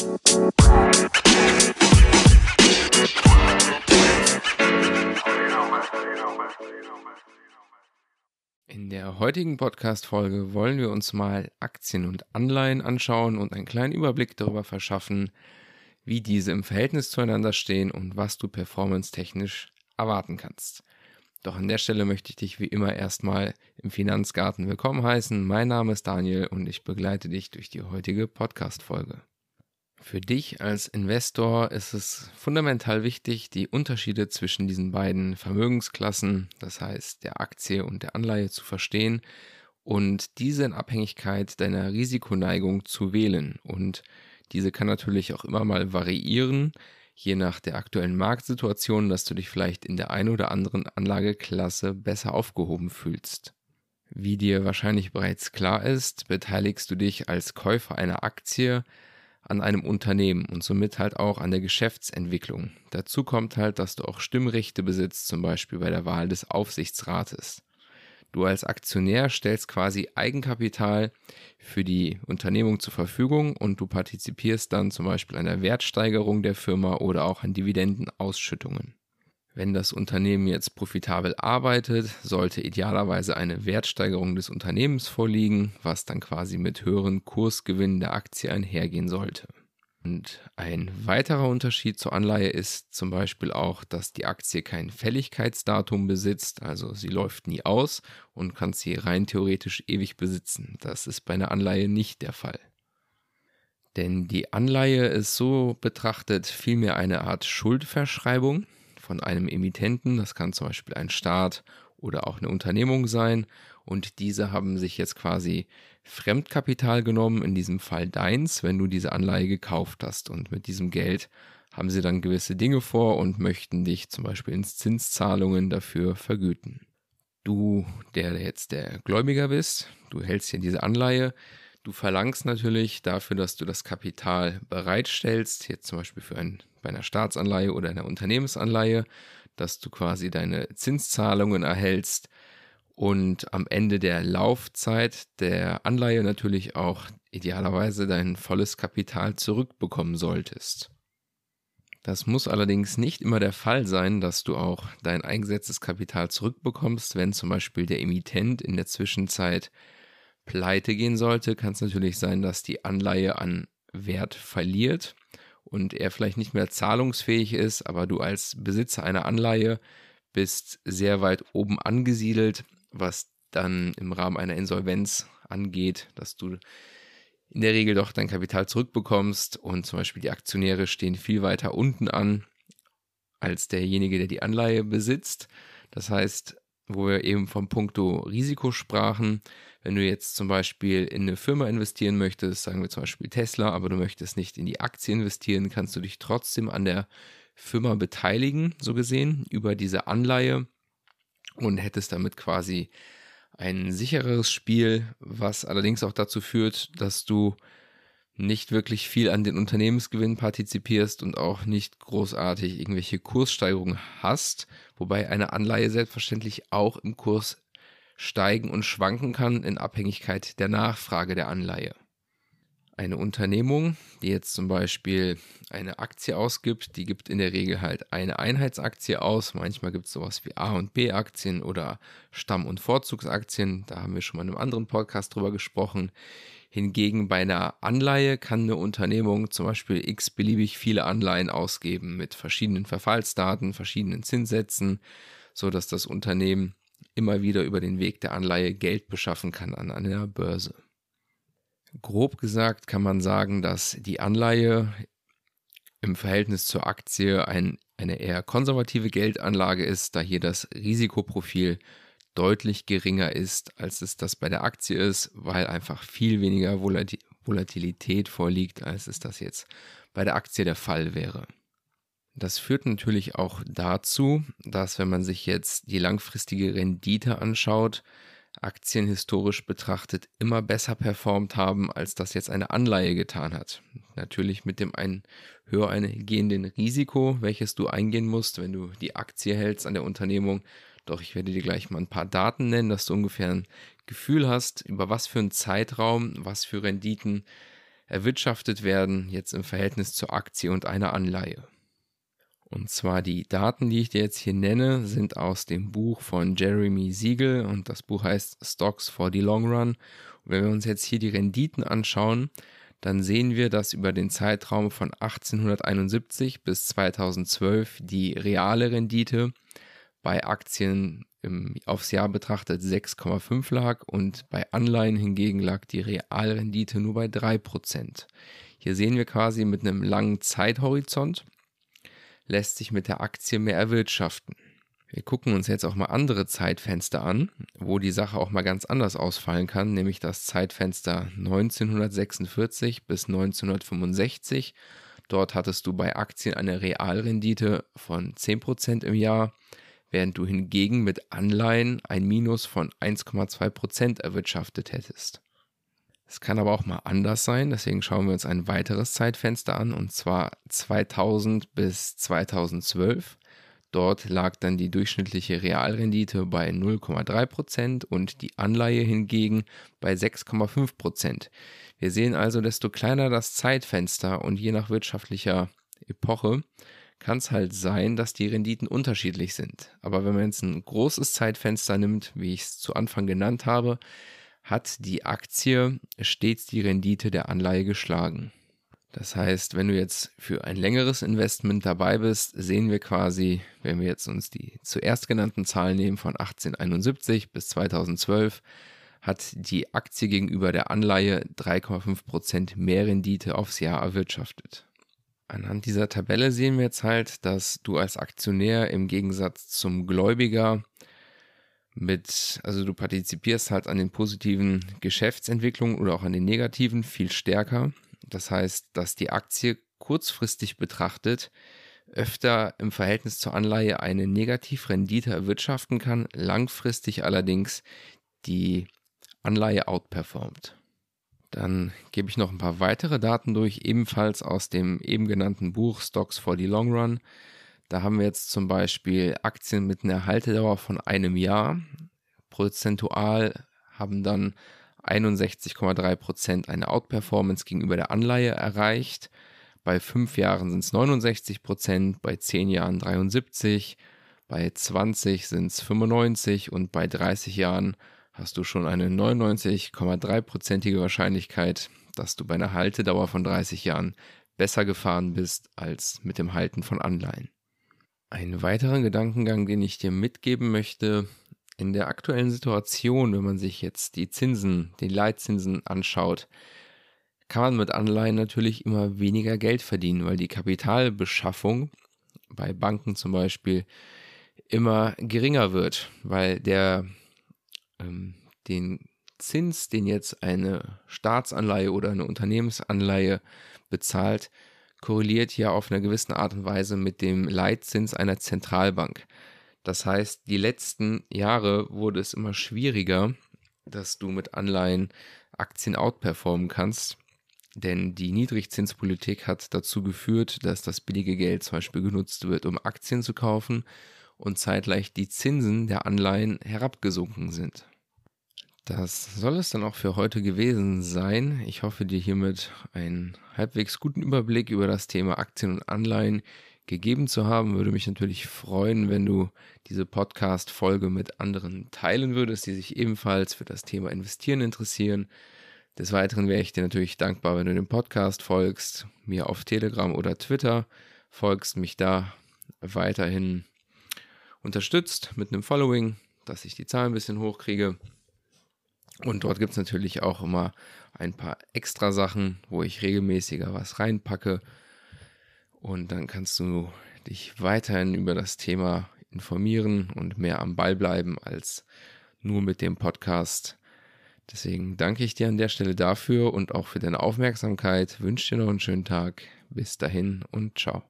In der heutigen Podcast-Folge wollen wir uns mal Aktien und Anleihen anschauen und einen kleinen Überblick darüber verschaffen, wie diese im Verhältnis zueinander stehen und was du performance-technisch erwarten kannst. Doch an der Stelle möchte ich dich wie immer erstmal im Finanzgarten willkommen heißen. Mein Name ist Daniel und ich begleite dich durch die heutige Podcast-Folge. Für dich als Investor ist es fundamental wichtig, die Unterschiede zwischen diesen beiden Vermögensklassen, das heißt der Aktie und der Anleihe, zu verstehen und diese in Abhängigkeit deiner Risikoneigung zu wählen. Und diese kann natürlich auch immer mal variieren, je nach der aktuellen Marktsituation, dass du dich vielleicht in der einen oder anderen Anlageklasse besser aufgehoben fühlst. Wie dir wahrscheinlich bereits klar ist, beteiligst du dich als Käufer einer Aktie an einem Unternehmen und somit halt auch an der Geschäftsentwicklung. Dazu kommt halt, dass du auch Stimmrechte besitzt, zum Beispiel bei der Wahl des Aufsichtsrates. Du als Aktionär stellst quasi Eigenkapital für die Unternehmung zur Verfügung und du partizipierst dann zum Beispiel an der Wertsteigerung der Firma oder auch an Dividendenausschüttungen. Wenn das Unternehmen jetzt profitabel arbeitet, sollte idealerweise eine Wertsteigerung des Unternehmens vorliegen, was dann quasi mit höheren Kursgewinnen der Aktie einhergehen sollte. Und ein weiterer Unterschied zur Anleihe ist zum Beispiel auch, dass die Aktie kein Fälligkeitsdatum besitzt, also sie läuft nie aus und kann sie rein theoretisch ewig besitzen. Das ist bei einer Anleihe nicht der Fall. Denn die Anleihe ist so betrachtet vielmehr eine Art Schuldverschreibung von einem Emittenten. Das kann zum Beispiel ein Staat oder auch eine Unternehmung sein. Und diese haben sich jetzt quasi Fremdkapital genommen, in diesem Fall deins, wenn du diese Anleihe gekauft hast. Und mit diesem Geld haben sie dann gewisse Dinge vor und möchten dich zum Beispiel ins Zinszahlungen dafür vergüten. Du, der jetzt der Gläubiger bist, du hältst hier diese Anleihe, du verlangst natürlich dafür, dass du das Kapital bereitstellst, jetzt zum Beispiel für ein, bei einer Staatsanleihe oder einer Unternehmensanleihe, dass du quasi deine Zinszahlungen erhältst und am Ende der Laufzeit der Anleihe natürlich auch idealerweise dein volles Kapital zurückbekommen solltest. Das muss allerdings nicht immer der Fall sein, dass du auch dein eingesetztes Kapital zurückbekommst. Wenn zum Beispiel der Emittent in der Zwischenzeit pleite gehen sollte, kann es natürlich sein, dass die Anleihe an Wert verliert und er vielleicht nicht mehr zahlungsfähig ist, aber du als Besitzer einer Anleihe bist sehr weit oben angesiedelt was dann im Rahmen einer Insolvenz angeht, dass du in der Regel doch dein Kapital zurückbekommst und zum Beispiel die Aktionäre stehen viel weiter unten an als derjenige, der die Anleihe besitzt. Das heißt, wo wir eben vom Punkto Risiko sprachen, wenn du jetzt zum Beispiel in eine Firma investieren möchtest, sagen wir zum Beispiel Tesla, aber du möchtest nicht in die Aktie investieren, kannst du dich trotzdem an der Firma beteiligen, so gesehen, über diese Anleihe und hättest damit quasi ein sicheres Spiel, was allerdings auch dazu führt, dass du nicht wirklich viel an den Unternehmensgewinn partizipierst und auch nicht großartig irgendwelche Kurssteigerungen hast, wobei eine Anleihe selbstverständlich auch im Kurs steigen und schwanken kann in Abhängigkeit der Nachfrage der Anleihe eine Unternehmung, die jetzt zum Beispiel eine Aktie ausgibt, die gibt in der Regel halt eine Einheitsaktie aus. Manchmal gibt es sowas wie A- und B-Aktien oder Stamm- und Vorzugsaktien. Da haben wir schon mal in einem anderen Podcast drüber gesprochen. Hingegen bei einer Anleihe kann eine Unternehmung zum Beispiel x beliebig viele Anleihen ausgeben mit verschiedenen Verfallsdaten, verschiedenen Zinssätzen, sodass das Unternehmen immer wieder über den Weg der Anleihe Geld beschaffen kann an einer Börse. Grob gesagt kann man sagen, dass die Anleihe im Verhältnis zur Aktie ein, eine eher konservative Geldanlage ist, da hier das Risikoprofil deutlich geringer ist, als es das bei der Aktie ist, weil einfach viel weniger Volatilität vorliegt, als es das jetzt bei der Aktie der Fall wäre. Das führt natürlich auch dazu, dass wenn man sich jetzt die langfristige Rendite anschaut, Aktien historisch betrachtet immer besser performt haben, als das jetzt eine Anleihe getan hat. Natürlich mit dem einen höher eingehenden Risiko, welches du eingehen musst, wenn du die Aktie hältst an der Unternehmung. Doch ich werde dir gleich mal ein paar Daten nennen, dass du ungefähr ein Gefühl hast, über was für einen Zeitraum, was für Renditen erwirtschaftet werden, jetzt im Verhältnis zur Aktie und einer Anleihe. Und zwar die Daten, die ich dir jetzt hier nenne, sind aus dem Buch von Jeremy Siegel und das Buch heißt Stocks for the Long Run. Und wenn wir uns jetzt hier die Renditen anschauen, dann sehen wir, dass über den Zeitraum von 1871 bis 2012 die reale Rendite bei Aktien im, aufs Jahr betrachtet 6,5 lag und bei Anleihen hingegen lag die Realrendite nur bei 3%. Hier sehen wir quasi mit einem langen Zeithorizont lässt sich mit der Aktie mehr erwirtschaften. Wir gucken uns jetzt auch mal andere Zeitfenster an, wo die Sache auch mal ganz anders ausfallen kann, nämlich das Zeitfenster 1946 bis 1965. Dort hattest du bei Aktien eine Realrendite von 10% im Jahr, während du hingegen mit Anleihen ein Minus von 1,2% erwirtschaftet hättest. Es kann aber auch mal anders sein, deswegen schauen wir uns ein weiteres Zeitfenster an, und zwar 2000 bis 2012. Dort lag dann die durchschnittliche Realrendite bei 0,3% und die Anleihe hingegen bei 6,5%. Wir sehen also, desto kleiner das Zeitfenster und je nach wirtschaftlicher Epoche kann es halt sein, dass die Renditen unterschiedlich sind. Aber wenn man jetzt ein großes Zeitfenster nimmt, wie ich es zu Anfang genannt habe, hat die Aktie stets die Rendite der Anleihe geschlagen. Das heißt, wenn du jetzt für ein längeres Investment dabei bist, sehen wir quasi, wenn wir jetzt uns die zuerst genannten Zahlen nehmen von 1871 bis 2012, hat die Aktie gegenüber der Anleihe 3,5% mehr Rendite aufs Jahr erwirtschaftet. Anhand dieser Tabelle sehen wir jetzt halt, dass du als Aktionär im Gegensatz zum Gläubiger mit, also du partizipierst halt an den positiven Geschäftsentwicklungen oder auch an den negativen viel stärker. Das heißt, dass die Aktie kurzfristig betrachtet öfter im Verhältnis zur Anleihe eine Negativrendite erwirtschaften kann, langfristig allerdings die Anleihe outperformt. Dann gebe ich noch ein paar weitere Daten durch, ebenfalls aus dem eben genannten Buch Stocks for the Long Run. Da haben wir jetzt zum Beispiel Aktien mit einer Haltedauer von einem Jahr. Prozentual haben dann 61,3 Prozent eine Outperformance gegenüber der Anleihe erreicht. Bei fünf Jahren sind es 69 Prozent, bei zehn Jahren 73, bei 20 sind es 95 und bei 30 Jahren hast du schon eine 99,3-prozentige Wahrscheinlichkeit, dass du bei einer Haltedauer von 30 Jahren besser gefahren bist als mit dem Halten von Anleihen. Ein weiterer Gedankengang, den ich dir mitgeben möchte, in der aktuellen Situation, wenn man sich jetzt die Zinsen, die Leitzinsen anschaut, kann man mit Anleihen natürlich immer weniger Geld verdienen, weil die Kapitalbeschaffung bei Banken zum Beispiel immer geringer wird, weil der ähm, den Zins, den jetzt eine Staatsanleihe oder eine Unternehmensanleihe bezahlt, korreliert ja auf einer gewissen Art und Weise mit dem Leitzins einer Zentralbank. Das heißt, die letzten Jahre wurde es immer schwieriger, dass du mit Anleihen Aktien outperformen kannst. Denn die Niedrigzinspolitik hat dazu geführt, dass das billige Geld zum Beispiel genutzt wird, um Aktien zu kaufen und zeitgleich die Zinsen der Anleihen herabgesunken sind. Das soll es dann auch für heute gewesen sein. Ich hoffe, dir hiermit einen halbwegs guten Überblick über das Thema Aktien und Anleihen gegeben zu haben. Würde mich natürlich freuen, wenn du diese Podcast-Folge mit anderen teilen würdest, die sich ebenfalls für das Thema Investieren interessieren. Des Weiteren wäre ich dir natürlich dankbar, wenn du dem Podcast folgst, mir auf Telegram oder Twitter folgst, mich da weiterhin unterstützt mit einem Following, dass ich die Zahlen ein bisschen hochkriege. Und dort gibt es natürlich auch immer ein paar extra Sachen, wo ich regelmäßiger was reinpacke. Und dann kannst du dich weiterhin über das Thema informieren und mehr am Ball bleiben als nur mit dem Podcast. Deswegen danke ich dir an der Stelle dafür und auch für deine Aufmerksamkeit. Wünsche dir noch einen schönen Tag. Bis dahin und ciao.